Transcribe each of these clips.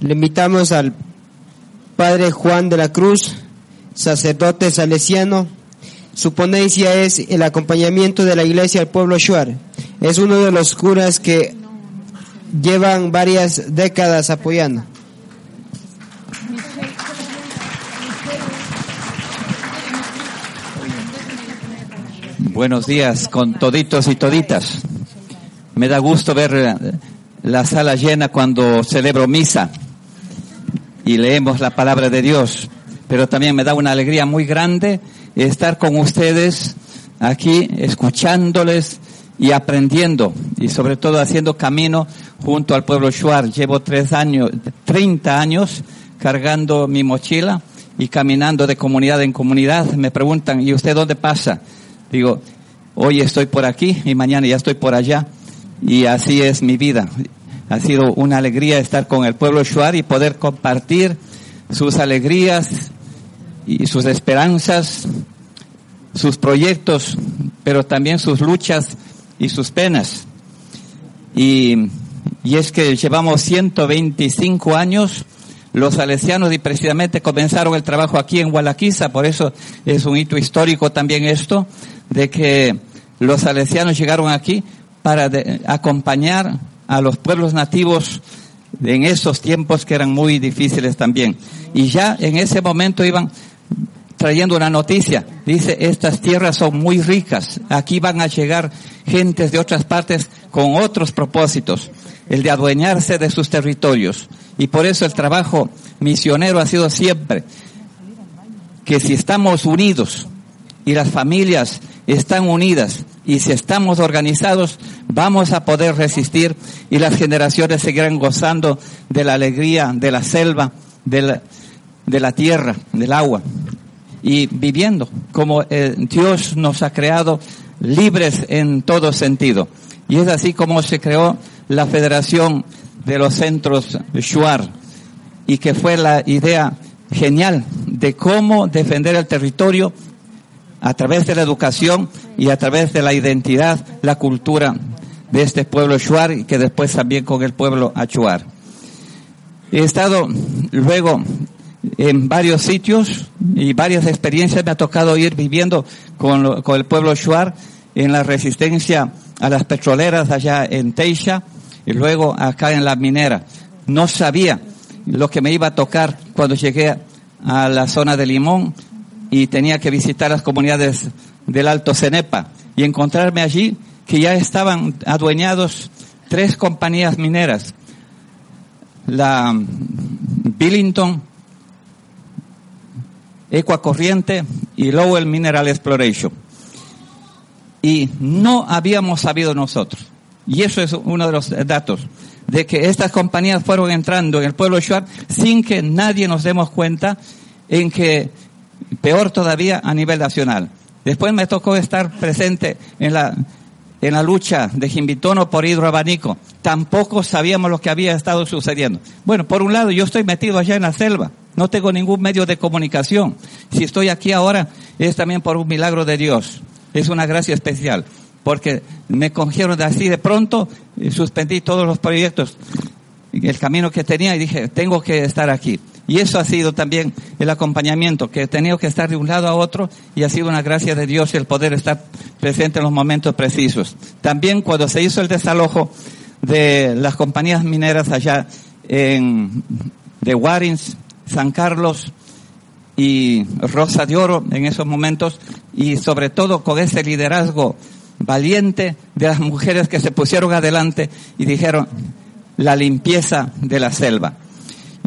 Le invitamos al Padre Juan de la Cruz, sacerdote salesiano. Su ponencia es el acompañamiento de la iglesia al pueblo Shuar. Es uno de los curas que llevan varias décadas apoyando. Buenos días con toditos y toditas. Me da gusto ver la sala llena cuando celebro misa y leemos la palabra de Dios. Pero también me da una alegría muy grande estar con ustedes aquí, escuchándoles y aprendiendo y sobre todo haciendo camino junto al pueblo Shuar. Llevo tres años, 30 años cargando mi mochila y caminando de comunidad en comunidad. Me preguntan, ¿y usted dónde pasa? Digo, hoy estoy por aquí y mañana ya estoy por allá. Y así es mi vida. Ha sido una alegría estar con el pueblo Shuar y poder compartir sus alegrías y sus esperanzas, sus proyectos, pero también sus luchas y sus penas. Y, y es que llevamos 125 años los salesianos y precisamente comenzaron el trabajo aquí en Gualaquiza, por eso es un hito histórico también esto, de que los salesianos llegaron aquí para acompañar a los pueblos nativos en esos tiempos que eran muy difíciles también. Y ya en ese momento iban trayendo una noticia. Dice, estas tierras son muy ricas. Aquí van a llegar gentes de otras partes con otros propósitos. El de adueñarse de sus territorios. Y por eso el trabajo misionero ha sido siempre que si estamos unidos y las familias están unidas y si estamos organizados, vamos a poder resistir y las generaciones seguirán gozando de la alegría de la selva, de la, tierra, del agua y viviendo como eh, Dios nos ha creado libres en todo sentido. Y es así como se creó la Federación de los Centros Shuar y que fue la idea genial de cómo defender el territorio a través de la educación y a través de la identidad, la cultura de este pueblo Shuar y que después también con el pueblo Achuar. He estado luego en varios sitios y varias experiencias me ha tocado ir viviendo con, con el pueblo Shuar en la resistencia a las petroleras allá en Teixa y luego acá en la minera. No sabía lo que me iba a tocar cuando llegué a la zona de Limón y tenía que visitar las comunidades del Alto Cenepa y encontrarme allí que ya estaban adueñados tres compañías mineras. La Billington, Ecuacorriente y Lowell Mineral Exploration. Y no habíamos sabido nosotros. Y eso es uno de los datos de que estas compañías fueron entrando en el pueblo Shuar sin que nadie nos demos cuenta en que peor todavía a nivel nacional. Después me tocó estar presente en la, en la lucha de Jimbitono por hidroabanico. Tampoco sabíamos lo que había estado sucediendo. Bueno, por un lado, yo estoy metido allá en la selva. No tengo ningún medio de comunicación. Si estoy aquí ahora, es también por un milagro de Dios. Es una gracia especial. Porque me cogieron de así de pronto, y suspendí todos los proyectos, el camino que tenía y dije, tengo que estar aquí. Y eso ha sido también el acompañamiento, que he tenido que estar de un lado a otro y ha sido una gracia de Dios el poder estar presente en los momentos precisos. También cuando se hizo el desalojo de las compañías mineras allá en, de Warins, San Carlos y Rosa de Oro en esos momentos y sobre todo con ese liderazgo valiente de las mujeres que se pusieron adelante y dijeron la limpieza de la selva.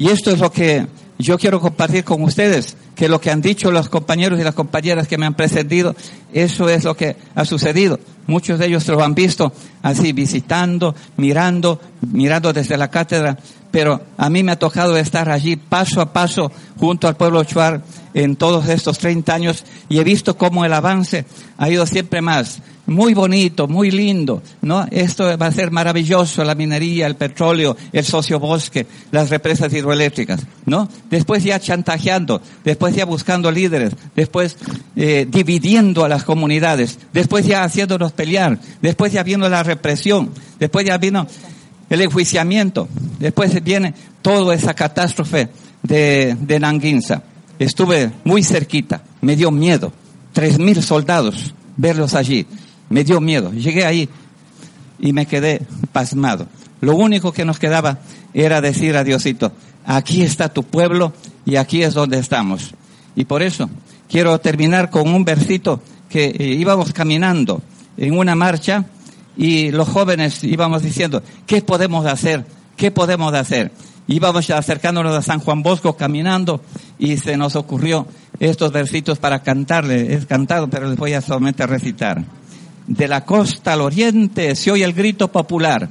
Y esto es lo que yo quiero compartir con ustedes, que lo que han dicho los compañeros y las compañeras que me han precedido, eso es lo que ha sucedido. Muchos de ellos lo han visto así, visitando, mirando, mirando desde la cátedra, pero a mí me ha tocado estar allí paso a paso junto al pueblo Chuar en todos estos 30 años y he visto cómo el avance ha ido siempre más muy bonito, muy lindo, ¿no? Esto va a ser maravilloso, la minería, el petróleo, el sociobosque, las represas hidroeléctricas, ¿no? Después ya chantajeando, después ya buscando líderes, después eh, dividiendo a las comunidades, después ya haciéndonos pelear, después ya viendo la represión, después ya vino el enjuiciamiento, después viene toda esa catástrofe de, de Nanguinza. Estuve muy cerquita, me dio miedo. Tres mil soldados, verlos allí, me dio miedo. Llegué ahí y me quedé pasmado. Lo único que nos quedaba era decir a Diosito, aquí está tu pueblo y aquí es donde estamos. Y por eso quiero terminar con un versito que eh, íbamos caminando en una marcha y los jóvenes íbamos diciendo, ¿qué podemos hacer? ¿Qué podemos hacer? Íbamos acercándonos a San Juan Bosco caminando y se nos ocurrió estos versitos para cantarle. Es cantado, pero les voy a solamente recitar. De la costa al oriente se oye el grito popular.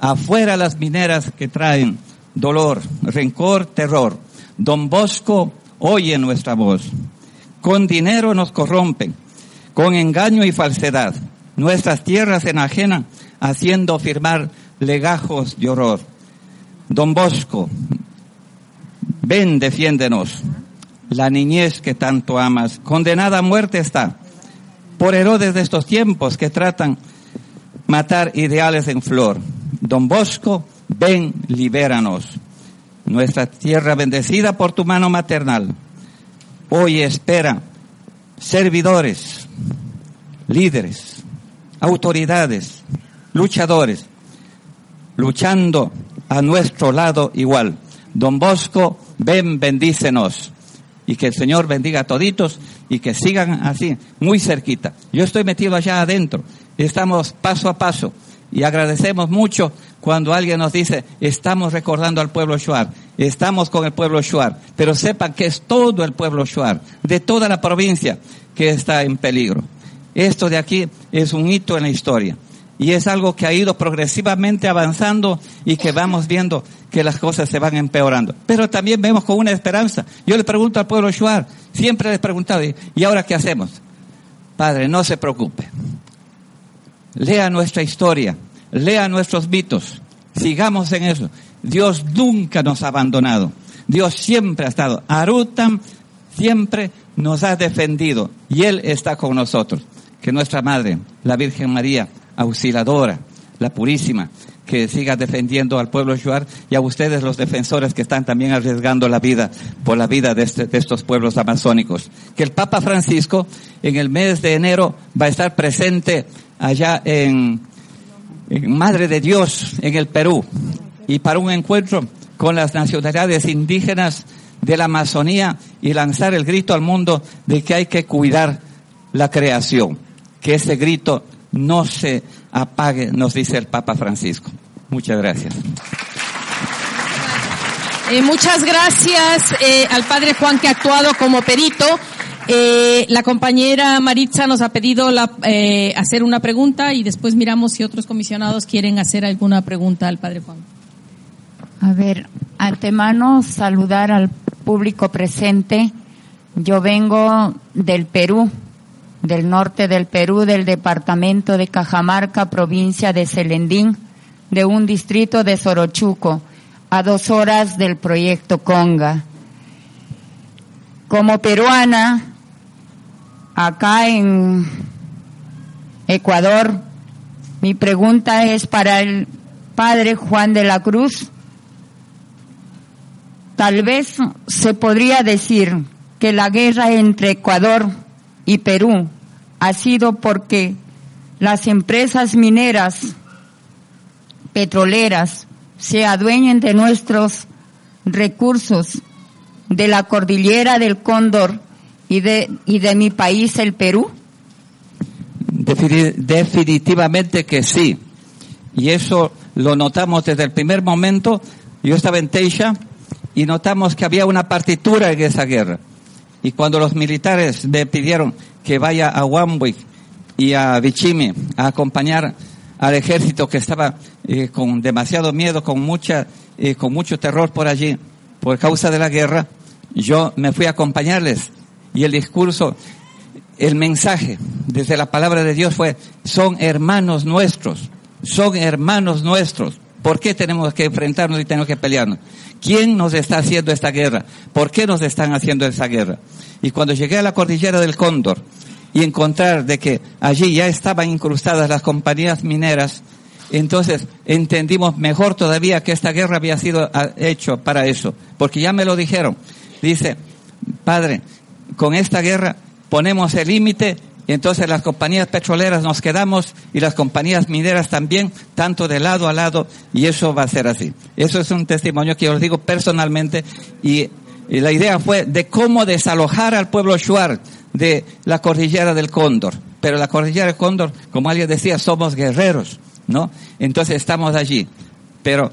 Afuera las mineras que traen dolor, rencor, terror. Don Bosco oye nuestra voz. Con dinero nos corrompen, con engaño y falsedad. Nuestras tierras enajenan, haciendo firmar legajos de horror. Don Bosco, ven, defiéndenos. La niñez que tanto amas, condenada a muerte está, por Herodes de estos tiempos que tratan matar ideales en flor. Don Bosco, ven, libéranos. Nuestra tierra bendecida por tu mano maternal. Hoy espera servidores, líderes, autoridades, luchadores, luchando a nuestro lado igual. Don Bosco, ven, bendícenos. Y que el Señor bendiga a toditos y que sigan así, muy cerquita. Yo estoy metido allá adentro. Estamos paso a paso. Y agradecemos mucho cuando alguien nos dice, estamos recordando al pueblo Shuar, estamos con el pueblo Shuar, pero sepan que es todo el pueblo Shuar, de toda la provincia que está en peligro. Esto de aquí es un hito en la historia y es algo que ha ido progresivamente avanzando y que vamos viendo que las cosas se van empeorando. Pero también vemos con una esperanza. Yo le pregunto al pueblo Shuar, siempre les he preguntado, ¿y ahora qué hacemos? Padre, no se preocupe. Lea nuestra historia, lea nuestros mitos, sigamos en eso. Dios nunca nos ha abandonado. Dios siempre ha estado. Arutam siempre nos ha defendido y Él está con nosotros. Que nuestra Madre, la Virgen María, auxiliadora, la purísima, que siga defendiendo al pueblo Shuar y a ustedes los defensores que están también arriesgando la vida por la vida de, este, estos pueblos amazónicos. Que el Papa Francisco en el mes de enero va a estar presente allá en Madre de Dios, en el Perú, y para un encuentro con las nacionalidades indígenas de la Amazonía y lanzar el grito al mundo de que hay que cuidar la creación, que ese grito no se apague, nos dice el Papa Francisco. Muchas gracias. Eh, muchas gracias eh, al padre Juan que ha actuado como perito. Eh, la compañera Maritza nos ha pedido la, eh, hacer una pregunta y después miramos si otros comisionados quieren hacer alguna pregunta al padre Juan. A ver, antemano saludar al público presente. Yo vengo del Perú, del norte del Perú, del departamento de Cajamarca, provincia de Celendín, de un distrito de Sorochuco, a dos horas del proyecto Conga. Como peruana, acá en Ecuador, mi pregunta es para el padre Juan de la Cruz. Tal vez se podría decir que la guerra entre Ecuador y Perú ha sido porque las empresas mineras petroleras se adueñen de nuestros recursos de la cordillera del Cóndor y de, y de mi país, el Perú? Definitivamente que sí. Y eso lo notamos desde el primer momento. Yo estaba en y notamos que había una partitura en esa guerra. Y cuando los militares me pidieron que vaya a Wambuik y a Bichimi a acompañar al ejército que estaba eh, con demasiado miedo, con mucha, eh, con mucho terror por allí, por causa de la guerra, yo me fui a acompañarles y el discurso, el mensaje desde la palabra de Dios fue, son hermanos nuestros, son hermanos nuestros. ¿Por qué tenemos que enfrentarnos y tenemos que pelearnos? ¿Quién nos está haciendo esta guerra? ¿Por qué nos están haciendo esta guerra? Y cuando llegué a la cordillera del Cóndor y encontrar de que allí ya estaban incrustadas las compañías mineras, Entonces entendimos mejor todavía que esta guerra había sido ah, hecho para eso, porque ya me lo dijeron. Dice, padre, con esta guerra ponemos el límite y entonces las compañías petroleras nos quedamos y las compañías mineras también, tanto de lado a lado, y eso va a ser así. Eso es un testimonio que yo os digo personalmente y, la idea fue de cómo desalojar al pueblo Shuar de la cordillera del Cóndor. Pero la cordillera del Cóndor, como alguien decía, somos guerreros, ¿no? Entonces estamos allí. Pero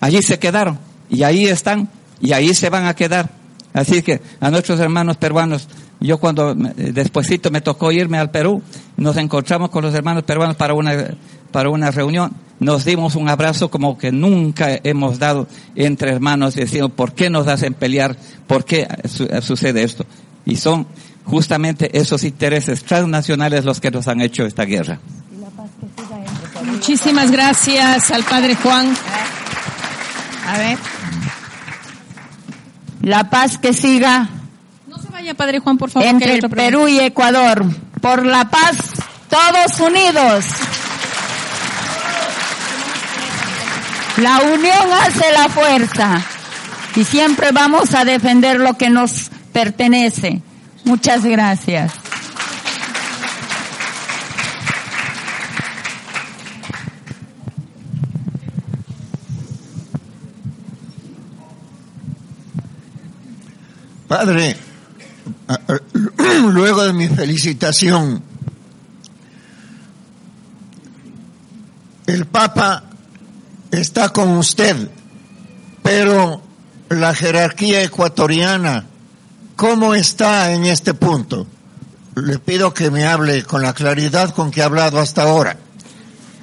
allí se quedaron y ahí están y ahí se van a quedar. Así que a nuestros hermanos peruanos yo cuando despuesito me tocó irme al Perú, nos encontramos con los hermanos peruanos para una, para una reunión, nos dimos un abrazo como que nunca hemos dado entre hermanos, diciendo, ¿por qué nos hacen pelear? ¿Por qué sucede esto? Y son justamente esos intereses transnacionales los que nos han hecho esta guerra. Muchísimas gracias al Padre Juan. A ver. La paz que siga Padre Juan, por favor. Entre Perú y Ecuador. Por la paz, todos unidos. La unión hace la fuerza. Y siempre vamos a defender lo que nos pertenece. Muchas gracias. Padre, luego de mi felicitación, el Papa está con usted, pero la jerarquía ecuatoriana, ¿cómo está en este punto? Le pido que me hable con la claridad con que ha hablado hasta ahora.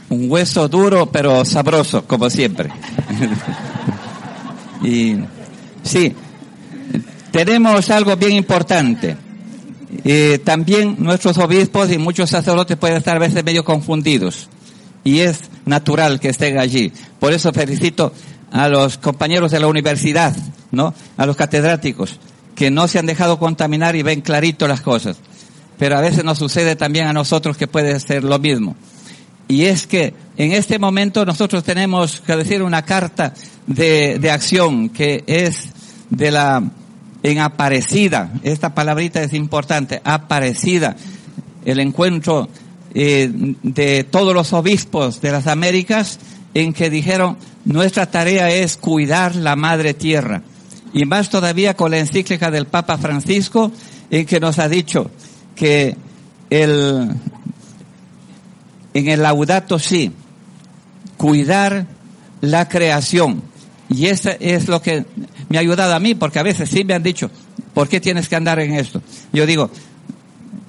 Un hueso duro pero sabroso, como siempre. y sí, tenemos algo bien importante. Eh, también nuestros obispos y muchos sacerdotes pueden estar a veces medio confundidos. Y es natural que estén allí. Por eso felicito a los compañeros de la universidad, ¿no? A los catedráticos, que no se han dejado contaminar y ven clarito las cosas. Pero a veces nos sucede también a nosotros que puede ser lo mismo. Y es que en este momento nosotros tenemos que decir una carta de, de acción que es de la en Aparecida, esta palabrita es importante, Aparecida, el encuentro eh, de todos los obispos de las Américas en que dijeron, nuestra tarea es cuidar la madre tierra. Y más todavía con la encíclica del Papa Francisco, en que nos ha dicho que el, en el laudato sí, cuidar la creación. Y eso es lo que me ha ayudado a mí, porque a veces sí me han dicho, ¿por qué tienes que andar en esto? Yo digo,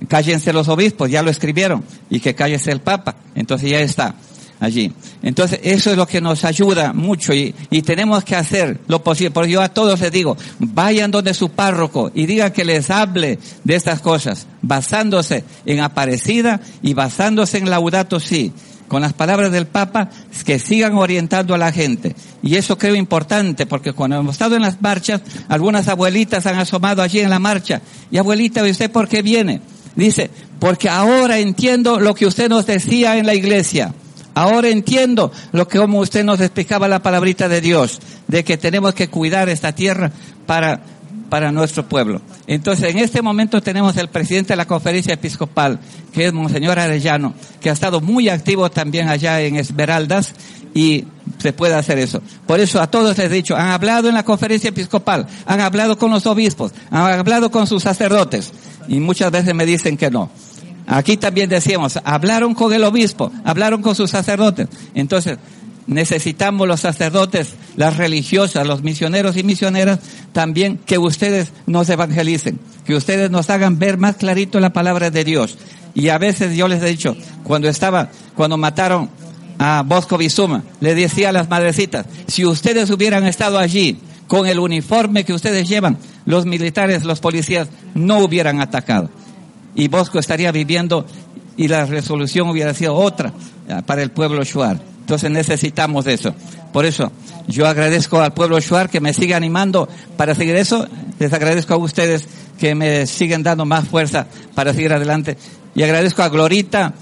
cállense los obispos, ya lo escribieron, y que cállese el Papa. Entonces ya está allí. Entonces eso es lo que nos ayuda mucho y, y tenemos que hacer lo posible. Porque yo a todos les digo, vayan donde su párroco y digan que les hable de estas cosas, basándose en Aparecida y basándose en Laudato Si con las palabras del Papa, que sigan orientando a la gente. Y eso creo importante, porque cuando hemos estado en las marchas, algunas abuelitas han asomado allí en la marcha. Y abuelita, ¿y usted por qué viene? Dice, porque ahora entiendo lo que usted nos decía en la iglesia. Ahora entiendo lo que como usted nos explicaba la palabrita de Dios, de que tenemos que cuidar esta tierra para para nuestro pueblo. Entonces, en este momento tenemos el presidente de la conferencia episcopal, que es Monseñor Arellano, que ha estado muy activo también allá en Esmeraldas y se puede hacer eso. Por eso a todos les he dicho, han hablado en la conferencia episcopal, han hablado con los obispos, han hablado con sus sacerdotes y muchas veces me dicen que no. Aquí también decíamos, hablaron con el obispo, hablaron con sus sacerdotes. Entonces, necesitamos los sacerdotes, las religiosas, los misioneros y misioneras, también que ustedes nos evangelicen, que ustedes nos hagan ver más clarito la palabra de Dios. Y a veces yo les he dicho, cuando estaba, cuando mataron a Bosco Bizuma, le decía a las madrecitas, si ustedes hubieran estado allí con el uniforme que ustedes llevan, los militares, los policías no hubieran atacado. Y Bosco estaría viviendo y la resolución hubiera sido otra eh, para el pueblo Shuar. Entonces necesitamos eso. Por eso, yo agradezco al pueblo Shuar que me sigue animando para seguir eso. Les agradezco a ustedes que me siguen dando más fuerza para seguir adelante. Y agradezco a Glorita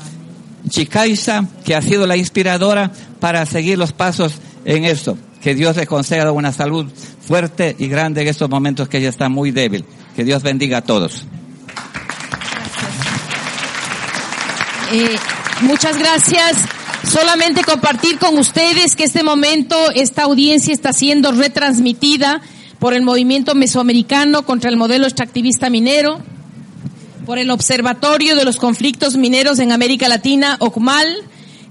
Chicaiza, que ha sido la inspiradora para seguir los pasos en eso. Que Dios le conceda una salud fuerte y grande en estos momentos que ella está muy débil. Que Dios bendiga a todos. Eh, muchas gracias. Solamente compartir con ustedes que este momento, esta audiencia está siendo retransmitida por el movimiento mesoamericano contra el modelo extractivista minero, por el Observatorio de los Conflictos Mineros en América Latina, OCMAL,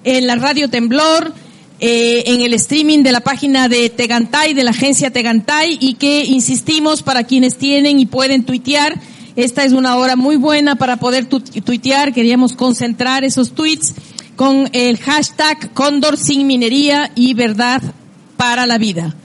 en la Radio Temblor, eh, en el streaming de la página de Tegantay, de la agencia Tegantay, y que insistimos para quienes tienen y pueden tuitear. Esta es una hora muy buena para poder tuitear. Queríamos concentrar esos tweets con el hashtag Cóndor sin minería y verdad para la vida.